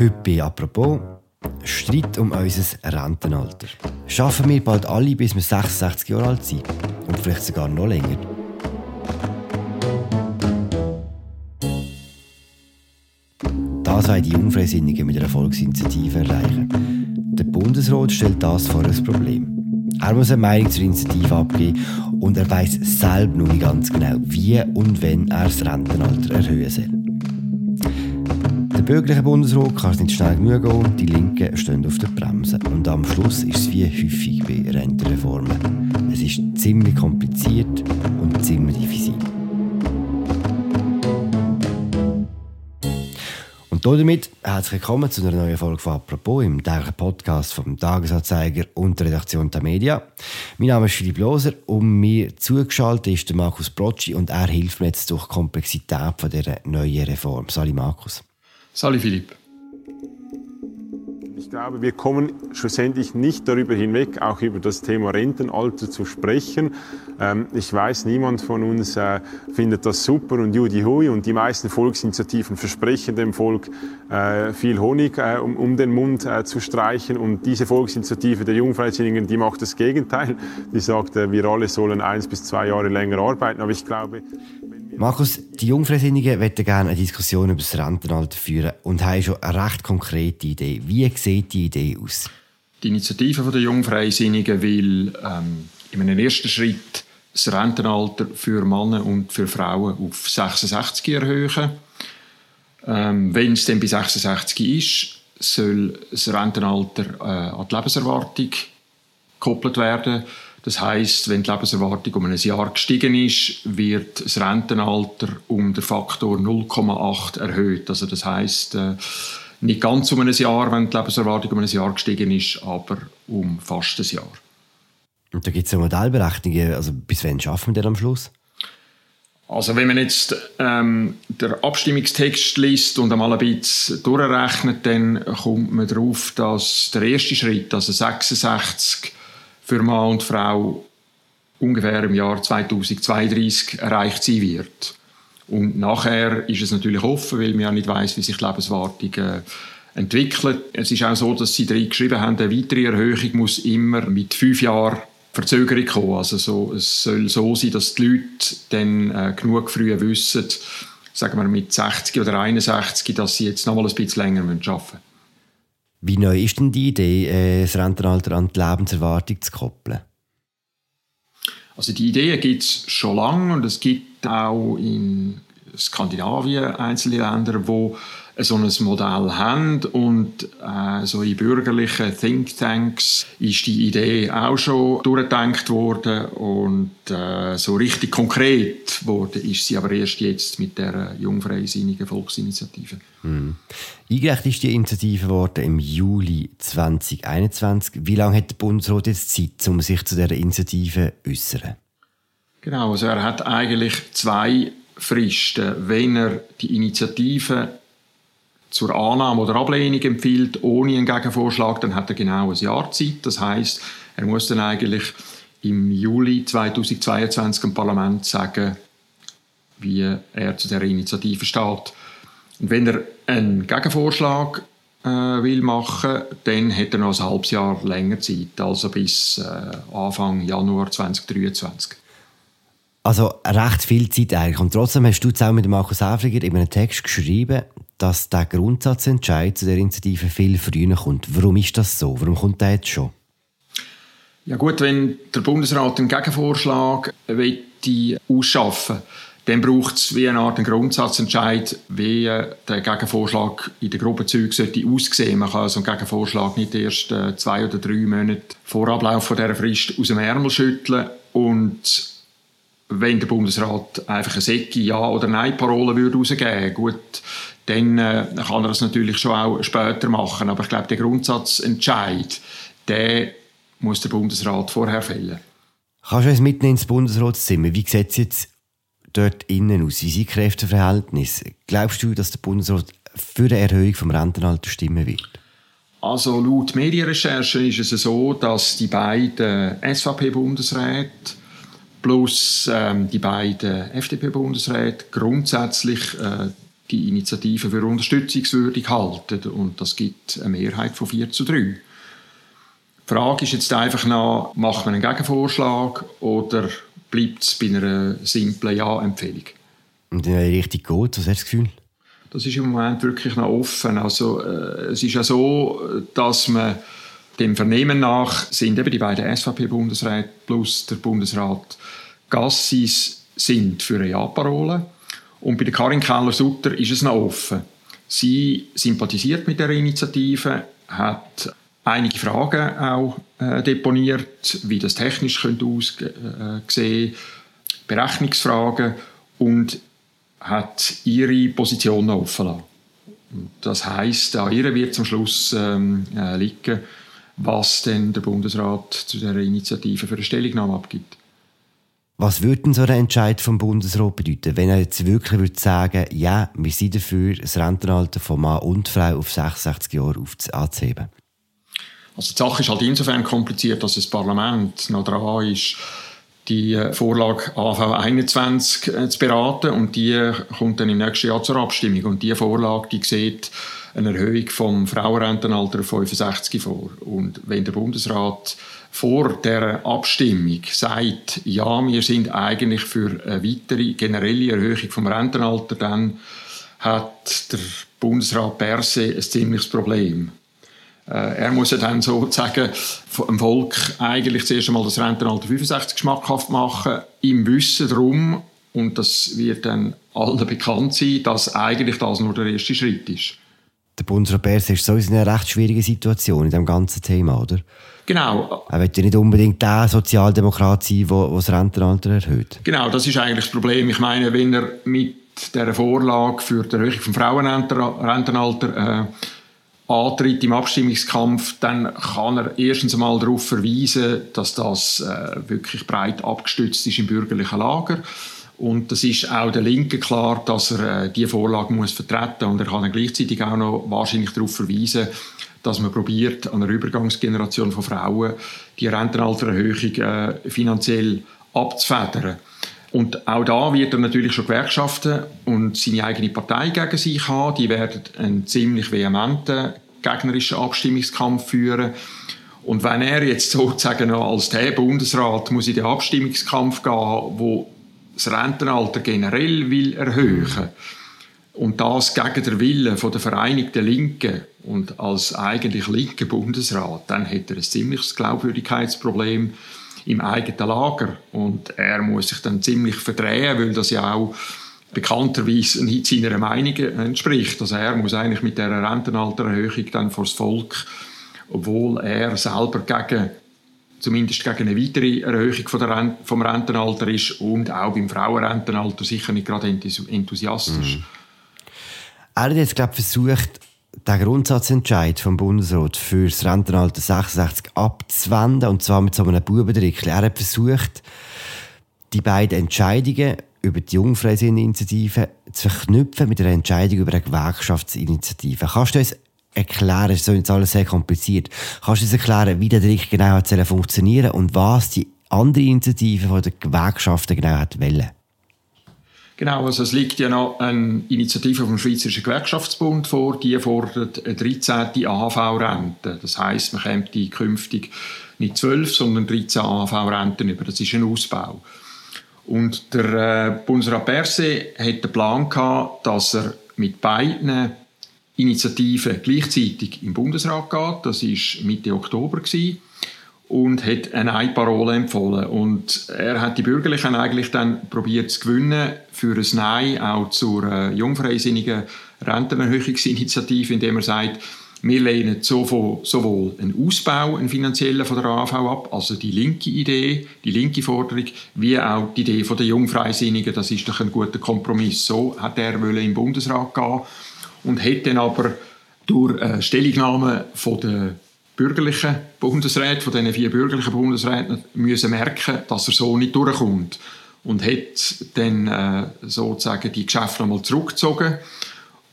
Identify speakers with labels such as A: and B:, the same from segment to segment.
A: Heute bei «Apropos» Streit um unser Rentenalter. Schaffen wir bald alle, bis wir 66 Jahre alt sind? Und vielleicht sogar noch länger? Das wollen die Jungfreisinnigen mit einer Volksinitiative erreichen. Der Bundesrat stellt das vor ein Problem. Er muss eine Meinung zur Initiative abgeben und er weiß selber noch nicht ganz genau, wie und wenn er das Rentenalter erhöhen soll. Der bürgerliche Bundesrat kann es nicht schnell genug gehen, die Linken stehen auf der Bremse. Und am Schluss ist es wie häufig bei Rentenreformen. Es ist ziemlich kompliziert und ziemlich diffizil. Und damit herzlich willkommen zu einer neuen Folge von «Apropos» im täglichen Podcast vom Tagesanzeiger und der Redaktion der Media. Mein Name ist Philipp Loser und mir zugeschaltet ist der Markus Brocci und er hilft mir jetzt durch die Komplexität von dieser neuen Reform. Sali Markus.
B: Sali Philipp.
C: Ich glaube, wir kommen schlussendlich nicht darüber hinweg, auch über das Thema Rentenalter zu sprechen. Ähm, ich weiß, niemand von uns äh, findet das super und Judy Hui und die meisten Volksinitiativen versprechen dem Volk äh, viel Honig äh, um, den Mund zu streichen und diese Volksinitiative der Jungfreisinnigen, die macht das Gegenteil. Die sagt, wir alle sollen eins bis zwei Jahre länger arbeiten. Aber ich glaube,
A: Markus, die Jungfreisinnigen möchten gerne eine Diskussion über das Rentenalter führen und haben schon eine recht konkrete Idee. Wie sieht die Idee aus?
B: Die Initiative der Jungfreisinnigen will ähm, in einem ersten Schritt das Rentenalter für Männer und für Frauen auf 66 erhöhen. Ähm, Wenn es dann bei 66 ist, soll das Rentenalter äh, an die Lebenserwartung gekoppelt werden. Das heißt, wenn die Lebenserwartung um ein Jahr gestiegen ist, wird das Rentenalter um den Faktor 0,8 erhöht. Also das heißt äh, nicht ganz um ein Jahr, wenn die Lebenserwartung um ein Jahr gestiegen ist, aber um fast ein Jahr.
A: Und da gibt es eine Modellberechnungen. Also bis wann schaffen wir denn am Schluss?
B: Also wenn man jetzt ähm, den Abstimmungstext liest und einmal ein bisschen durchrechnet, dann kommt man darauf, dass der erste Schritt, also 66 für Mann und Frau ungefähr im Jahr 2032 erreicht sein wird. Und nachher ist es natürlich offen, weil man ja nicht weiß, wie sich die Lebenserwartung äh, entwickelt. Es ist auch so, dass sie drin geschrieben haben, eine weitere Erhöhung muss immer mit fünf Jahren Verzögerung kommen. Also so, es soll so sein, dass die Leute dann äh, genug früh wissen, sagen wir mit 60 oder 61, dass sie jetzt noch mal ein bisschen länger arbeiten müssen.
A: Wie neu ist denn die Idee, äh, das Rentenalter an die Lebenserwartung zu koppeln?
B: Also die Idee gibt es schon lange und es gibt auch in Skandinavien einzelne Länder, wo so ein Modell haben und äh, so in bürgerlichen Thinktanks ist die Idee auch schon durchgedacht worden und äh, so richtig konkret worden ist sie aber erst jetzt mit der jungfreisinnigen Volksinitiative.
A: Hm. Eingereicht ist die Initiative worden im Juli 2021. Wie lange hat der Bundesrat jetzt Zeit, um sich zu dieser Initiative zu äußern?
B: Genau, also er hat eigentlich zwei Fristen. Wenn er die Initiative zur Annahme oder Ablehnung empfiehlt, ohne einen Gegenvorschlag, dann hat er genau ein Jahr Zeit. Das heißt, er muss dann eigentlich im Juli 2022 im Parlament sagen, wie er zu der Initiative steht. Und wenn er einen Gegenvorschlag äh, will machen, dann hat er noch ein halbes Jahr länger Zeit, also bis äh, Anfang Januar 2023.
A: Also recht viel Zeit eigentlich. Und trotzdem hast du zusammen mit Markus Häfliger in einem Text geschrieben, dass der Grundsatzentscheid zu der Initiative viel früher kommt. Warum ist das so? Warum kommt der jetzt schon?
B: Ja gut, wenn der Bundesrat einen Gegenvorschlag möchte ausschaffen dann braucht es wie eine Art Grundsatzentscheid, wie der Gegenvorschlag in der Gruppenzüge sollte aussehen. Man kann so einen Gegenvorschlag nicht erst äh, zwei oder drei Monate vor Ablauf dieser Frist aus dem Ärmel schütteln und wenn der Bundesrat einfach eine Säcke Ja- oder Nein-Parole würde rausgeben gut, dann äh, kann er das natürlich schon auch später machen. Aber ich glaube, der Grundsatzentscheid, der muss der Bundesrat vorher fällen.
A: Kannst du uns mitnehmen ins Bundesratszimmer? Wie sieht es jetzt dort innen aus? Wie sind Kräfteverhältnisse? Glaubst du, dass der Bundesrat für eine Erhöhung vom Rentenalter stimmen wird?
B: Also laut Medienrecherchen ist es so, dass die beiden SVP-Bundesräte plus ähm, die beiden FDP-Bundesräte grundsätzlich äh, die Initiative für unterstützungswürdig halten. Und das gibt eine Mehrheit von 4 zu 3. Die Frage ist jetzt einfach noch, macht man einen Gegenvorschlag oder bleibt es bei einer simplen Ja-Empfehlung?
A: Und in welche Richtung geht Was hast du das Gefühl?
B: Das ist im Moment wirklich noch offen. Also, äh, es ist ja so, dass man dem Vernehmen nach sind eben die beiden SVP-Bundesräte plus der Bundesrat Gassis sind für eine Ja-Parole. Und bei der Karin Keller-Sutter ist es noch offen. Sie sympathisiert mit der Initiative, hat einige Fragen auch äh, deponiert, wie das technisch könnte aussehen, Berechnungsfragen und hat ihre Position noch offen lassen. Das heißt, an ihr wird zum Schluss ähm, äh, liegen, was denn der Bundesrat zu der Initiative für eine Stellungnahme abgibt.
A: Was würde denn so ein Entscheid vom Bundesrat bedeuten, wenn er jetzt wirklich würde sagen, ja, wir sind dafür, das Rentenalter von Mann und Frau auf 66 Jahre anzuheben?
B: Also die Sache ist halt insofern kompliziert, dass das Parlament noch dran ist, die äh, Vorlage AV 21 äh, zu beraten und die kommt dann im nächsten Jahr zur Abstimmung und die Vorlage, die sieht eine Erhöhung vom Frauenrentenalter auf 65 vor. Und wenn der Bundesrat vor der Abstimmung sagt, ja, wir sind eigentlich für eine weitere generelle Erhöhung vom Rentenalter, dann hat der Bundesrat per se ein ziemliches Problem. Äh, er muss ja dann sozusagen dem Volk eigentlich zuerst einmal das Rentenalter 65 schmackhaft machen, im Wissen darum, und das wird dann allen bekannt sein, dass eigentlich das nur der erste Schritt ist.
A: Der Berse ist sowieso in einer recht schwierigen Situation in dem ganzen Thema, oder?
B: Genau.
A: Er wird ja nicht unbedingt der Sozialdemokrat sein, der das Rentenalter erhöht.
B: Genau, das ist eigentlich das Problem. Ich meine, wenn er mit der Vorlage für die Erhöhung vom Frauenrentenalter äh, antritt im Abstimmungskampf, dann kann er erstens einmal darauf verweisen, dass das äh, wirklich breit abgestützt ist im bürgerlichen Lager. Und das ist auch der Linke klar, dass er äh, diese Vorlage muss vertreten und er kann dann gleichzeitig auch noch wahrscheinlich darauf verweisen, dass man probiert, an einer Übergangsgeneration von Frauen die Rentenaltererhöhung äh, finanziell abzufedern. Und auch da wird er natürlich schon Gewerkschaften und seine eigene Partei gegen sich haben. Die werden einen ziemlich vehementen gegnerischen Abstimmungskampf führen. Und wenn er jetzt sozusagen noch als der Bundesrat muss in den Abstimmungskampf gehen, wo das Rentenalter generell will erhöhen und das gegen den Willen von der Vereinigten Linken und als eigentlich linker Bundesrat, dann hätte er ein ziemliches Glaubwürdigkeitsproblem im eigenen Lager. Und er muss sich dann ziemlich verdrehen, weil das ja auch bekannterweise nicht seiner Meinung entspricht. Also er muss eigentlich mit der Rentenaltererhöhung dann vor das Volk, obwohl er selber gegen zumindest gegen eine weitere Erhöhung von der Rent vom Rentenalter ist und auch beim Frauenrentenalter sicher nicht gerade enthusiastisch. Mhm.
A: Er hat jetzt, glaube versucht, den Grundsatzentscheid vom Bundesrat für das Rentenalter 66 abzuwenden, und zwar mit so einem Bubendrickel. Er hat versucht, die beiden Entscheidungen über die Jungfreisinninitiative zu verknüpfen mit einer Entscheidung über eine Gewerkschaftsinitiative. Kannst du uns erklären, das ist jetzt alles sehr kompliziert, kannst du uns erklären, wie der Trick genau hat funktionieren und was die andere Initiative von der Gewerkschaften genau hat wollen?
B: Genau, also es liegt ja noch eine Initiative vom Schweizerischen Gewerkschaftsbund vor, die fordert eine 13. AHV-Rente. Das heißt, man kommt die künftig nicht 12, sondern 13 AHV-Renten über. Das ist ein Ausbau. Und der äh, Bundesrat Berse hat den Plan gehabt, dass er mit beiden Initiativen gleichzeitig im Bundesrat geht. Das war Mitte Oktober. Gewesen und hat eine Nein-Parole empfohlen. Und er hat die Bürgerlichen eigentlich dann probiert zu gewinnen für ein Nein auch zur äh, jungfreisinnigen Rentenerhöhungsinitiative, indem er sagt, wir lehnen sowohl einen Ausbau, einen finanziellen von der AV ab, also die linke Idee, die linke Forderung, wie auch die Idee von der Jungfreisinnigen. Das ist doch ein guter Kompromiss. So hat er im Bundesrat gehen und hätte dann aber durch eine Stellungnahme von der bürgerlichen Bundesräte, von diesen vier bürgerlichen Bundesräten, müssen merken, dass er so nicht durchkommt. Und hat dann äh, sozusagen die Geschäfte nochmal zurückgezogen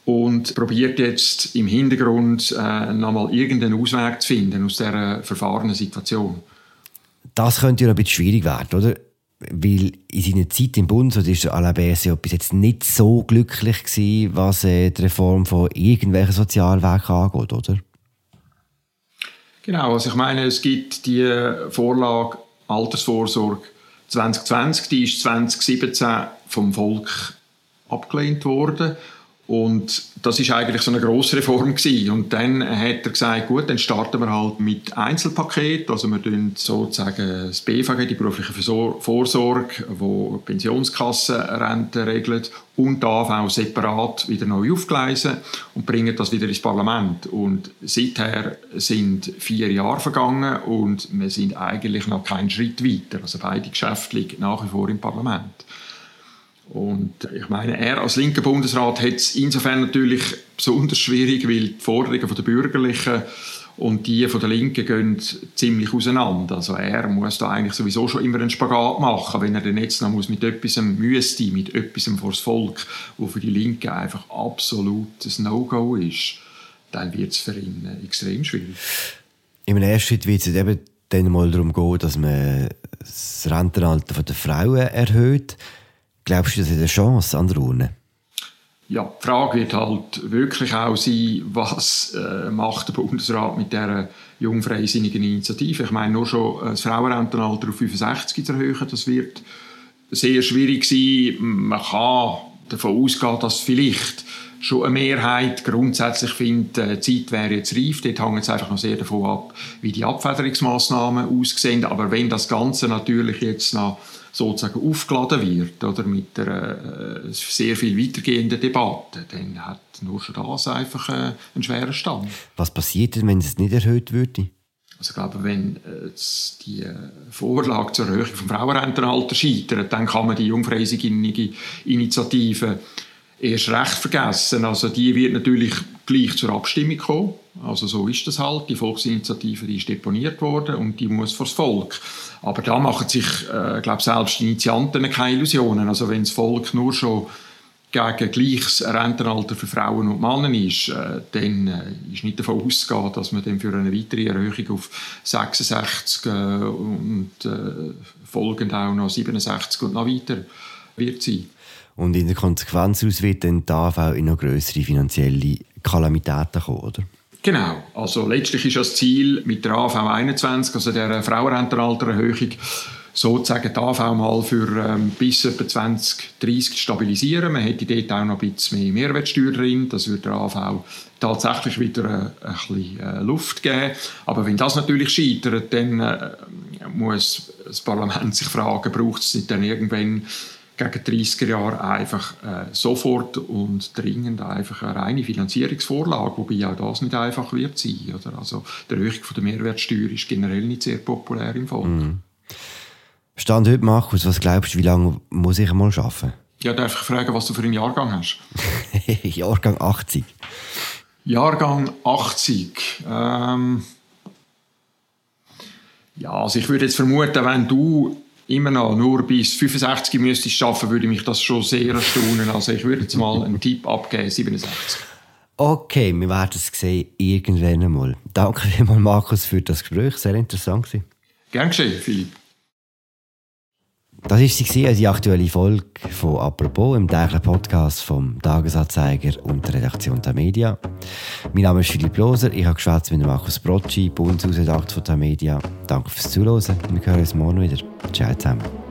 B: und probiert jetzt im Hintergrund äh, nochmal irgendeinen Ausweg zu finden aus dieser verfahrenen Situation.
A: Das könnte ja ein bisschen schwierig werden, oder? Weil in seiner Zeit im Bund war Alain Berset bis jetzt nicht so glücklich gewesen, was äh, die Reform von irgendwelchen Sozialwerken angeht, oder?
B: Genau, also ich meine, es gibt die Vorlage Altersvorsorge 2020, die ist 2017 vom Volk abgelehnt worden und das ist eigentlich so eine grosse Reform gewesen. Und dann hat er gesagt, gut, dann starten wir halt mit Einzelpaket, also wir tun sozusagen das BVG, die berufliche Vorsorge, wo Pensionskassenrente regelt und darf auch separat wieder neu aufgleisen und bringen das wieder ins Parlament. Und seither sind vier Jahre vergangen und wir sind eigentlich noch keinen Schritt weiter. Also beide Geschäfte liegen nach wie vor im Parlament. Und ich meine, er als linker Bundesrat hat es insofern natürlich besonders schwierig, weil die Forderungen der Bürgerlichen und die von der Linken gehen ziemlich auseinander. Also er muss da eigentlich sowieso schon immer einen Spagat machen, wenn er dann jetzt noch muss mit etwas müsste, mit etwas vor das Volk, wo für die Linken einfach absolutes No-Go ist, dann wird es für ihn extrem schwierig.
A: Im ersten Schritt wird es eben dann mal darum gehen, dass man das Rentenalter der Frauen erhöht. Glaubst du, das ist eine Chance an der Urne?
B: Ja, die Frage wird halt wirklich auch sein, was äh, macht der Bundesrat mit dieser jungfreisinnigen Initiative? Ich meine, nur schon das Frauenrentenalter auf 65 zu erhöhen, das wird sehr schwierig sein. Man kann davon ausgehen, dass vielleicht schon eine Mehrheit grundsätzlich findet, äh, die Zeit wäre jetzt reif. Dort hängt es einfach noch sehr davon ab, wie die Abfederungsmaßnahmen aussehen. Aber wenn das Ganze natürlich jetzt noch sozusagen aufgeladen wird oder mit einer äh, sehr viel weitergehenden Debatte, dann hat nur schon das einfach äh, einen schweren Stand.
A: Was passiert denn, wenn es nicht erhöht würde?
B: Also ich glaube, wenn äh, die Vorlage zur Erhöhung des Frauenrentenalters scheitert, dann kann man die jungfreisinige Initiative erst recht vergessen. Also die wird natürlich gleich zur Abstimmung kommen. Also so ist das halt. Die Volksinitiative die ist deponiert worden und die muss vor das Volk. Aber da machen sich, äh, glaube selbst die Initianten keine Illusionen. Also wenn das Volk nur schon gegen gleiches Rentenalter für Frauen und Männer ist, äh, dann äh, ist nicht davon auszugehen, dass man dann für eine weitere Erhöhung auf 66 äh, und äh, folgend auch noch 67 und noch weiter wird sein.
A: Und in der Konsequenz aus wird dann die AV in noch größere finanzielle Kalamitäten kommen, oder?
B: Genau. Also letztlich ist das Ziel mit der AV 21, also der Frauenrentenaltererhöhung, sozusagen die AV mal für ähm, bis etwa 2030 zu stabilisieren. Man hätte dort auch noch ein bisschen mehr Mehrwertsteuer drin. Das würde der AV tatsächlich wieder äh, ein bisschen äh, Luft geben. Aber wenn das natürlich scheitert, dann äh, muss das Parlament sich fragen, braucht es nicht dann irgendwann gegen 30er Jahre einfach äh, sofort und dringend einfach eine reine Finanzierungsvorlage, wobei auch das nicht einfach wird sein. Oder? Also die Erhöhung der Mehrwertsteuer ist generell nicht sehr populär im Volk. Mhm.
A: Stand heute, Markus, was glaubst du, wie lange muss ich einmal arbeiten?
B: Ja, darf ich fragen, was du für einen Jahrgang hast?
A: Jahrgang 80.
B: Jahrgang 80. Ähm ja, also ich würde jetzt vermuten, wenn du immer noch nur bis 65 müsste ich schaffen, würde mich das schon sehr erstaunen. Also ich würde jetzt mal einen Tipp abgeben, 67.
A: Okay, wir werden es sehen, irgendwann einmal. Danke vielmals, Markus, für das Gespräch. Sehr interessant.
B: Gern geschehen, Philipp.
A: Das war sie, die aktuelle Folge von «Apropos» im täglichen Podcast vom Tagesanzeiger und der Redaktion der Media. Mein Name ist Philipp Loser, ich habe geschwätzt mit Markus Brocci, Bundeshausredakteur von der Media. Danke fürs Zuhören, wir hören uns morgen wieder. Ciao zusammen.